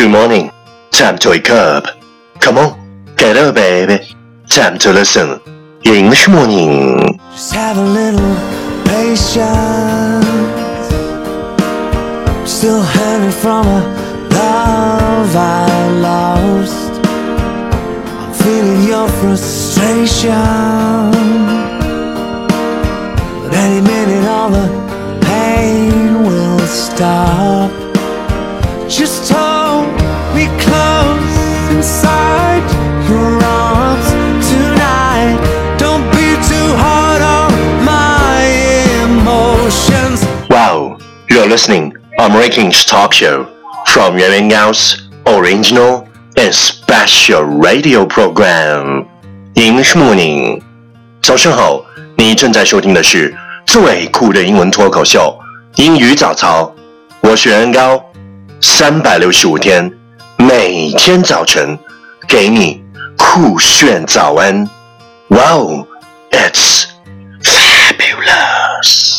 Good morning. Time to wake up. Come on, get up, baby. Time to listen. English morning. Just have a little patience. Still hanging from a love I lost. I'm feeling your frustration. But any minute, all the pain will stop. Just hold me close inside your arms tonight. Don't be too hard on my emotions. Wow, you're listening American talk show from Yuan Yuan Gao's original and special radio program English Morning。早上好，你正在收听的是最酷的英文脱口秀英语早操。我是袁高， 三百六十五天，每天早晨给你酷炫早安。哇哦 it's fabulous.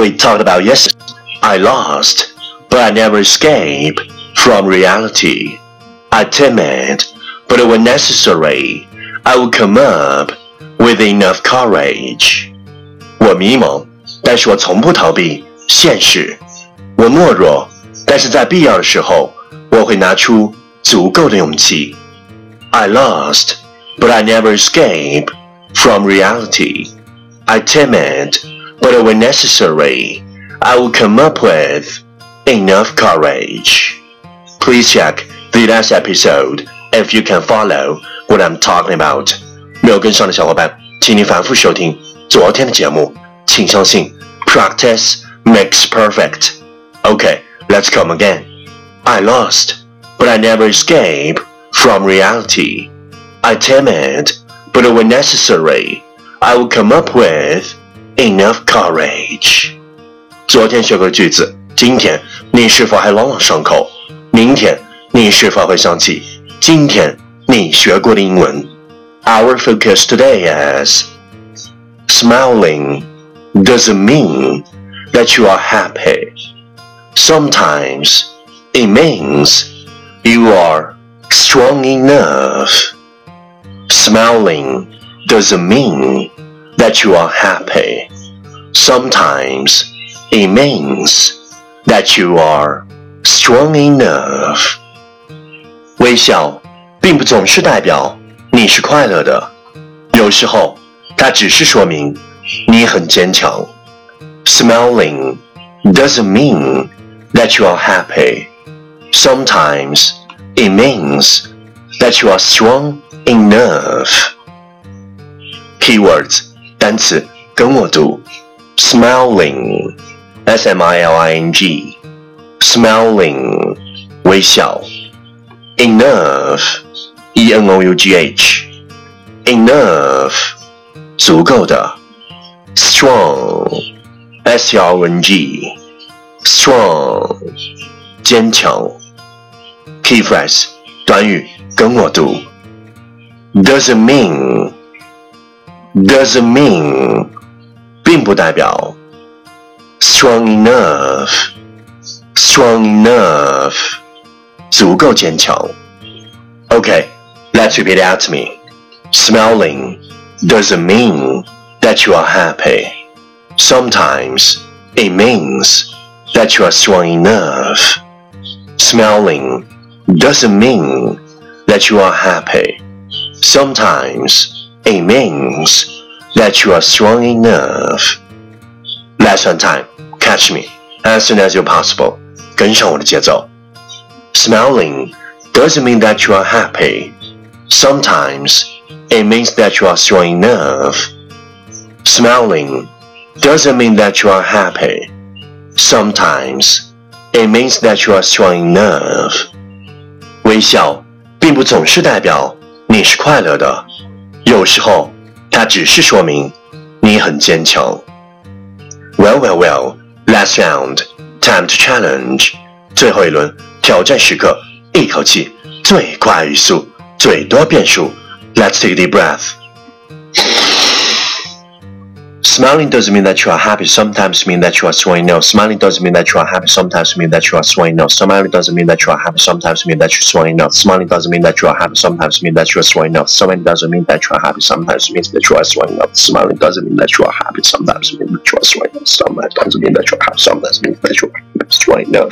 we talked about yesterday, I lost, but I never escape from reality. I timid, but when necessary, I will come up with enough courage. 我迷茫，但是我从不逃避现实。我懦弱，但是在必要的时候，我会拿出足够的勇气。I lost, but I never escape from reality. I timid, but when necessary, I will come up with enough courage. Please check the last episode if you can follow what I'm talking about. 没有跟上的小伙伴，请你反复收听昨天的节目。请相信，practice makes perfect. Okay, let's come again. I lost, but I never escape from reality. I timid, but when necessary, I will come up with enough courage. 昨天学过的句子，今天你是否还朗朗上口？明天你是否会想起今天你学过的英文？Our focus today is smiling doesn't mean that you are happy. Sometimes it means you are strong enough. Smiling doesn't mean that you are happy. Sometimes it means that you are strong enough. 微笑并不总是代表你是快乐的，有时候它只是说明你很坚强。Smiling doesn't mean that you are happy. Sometimes it means that you are strong enough. Keywords 单词跟我读 ，smiling, s m i l i n g, smiling 微笑，enough, e n o u g h, enough 足够的，strong, s r o n g, strong 坚强。Key phrase 短语跟我读，doesn't mean doesn't mean 并不代表 strong enough strong enough 足够坚强。Okay, let's repeat it out to me. Smiling doesn't mean that you are happy. Sometimes it means that you are strong enough. Smiling doesn't mean that you are happy. Sometimes it means that you are strong enough. Lesson time. Catch me. as soon as you're possible. 跟上我的节奏。Smiling doesn't mean that you are happy. Sometimes it means that you are showing nerve. Smiling doesn't mean that you are happy. Sometimes it means that you are showing nerve. 微笑并不总是代表你是快乐的，有时候 它只是说明你很坚强。Well, well, well. Last round, time to challenge. 最后一轮挑战时刻，一口气最快语速，最多变数。Let's take a deep breath. Smiling doesn't mean that you are happy. Sometimes mean that you are swaying. No, smiling doesn't mean that you are happy. Sometimes mean that you are swaying. No, smiling doesn't mean that you are happy. Sometimes mean that you're swaying. No, smiling doesn't mean that you are happy. Sometimes mean that you are swaying. No, smiling doesn't mean that you are happy. Sometimes means that you are swaying. No, smiling doesn't mean that you are happy. Sometimes mean that you are swaying. No, sometimes doesn't mean that you are happy. Sometimes means that you are swaying. No.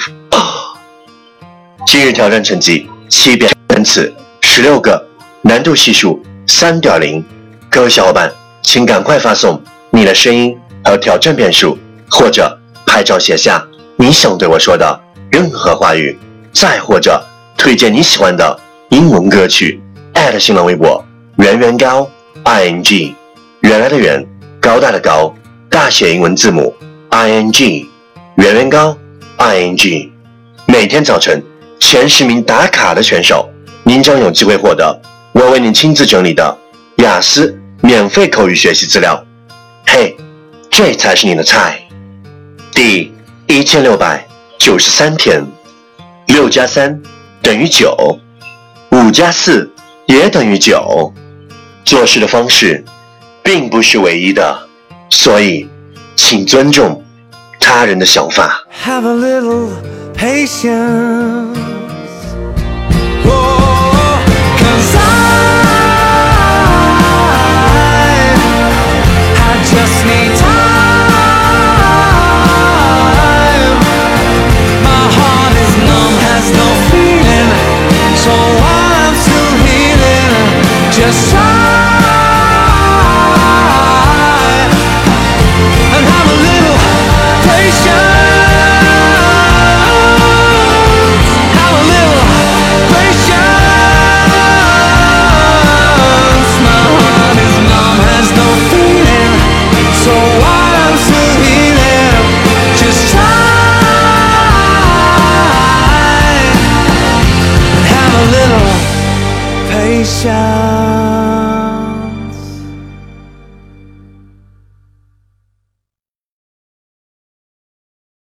今日挑战成绩七遍单词，十六个，难度系数三点零。各位小伙伴，请赶快发送。 你的声音和挑战变数，或者拍照写下你想对我说的任何话语，再或者推荐你喜欢的英文歌曲，艾特新浪微博圆圆高 i n g，原来的圆，高大的高，大写英文字母 i n g，圆圆高 i n g，每天早晨前十名打卡的选手，您将有机会获得我为您亲自整理的雅思免费口语学习资料。嘿，这才是你的菜。第一千六百九十三天，六加三等于九，五加四也等于九。做事的方式并不是唯一的，所以请尊重他人的想法。Have a little patience.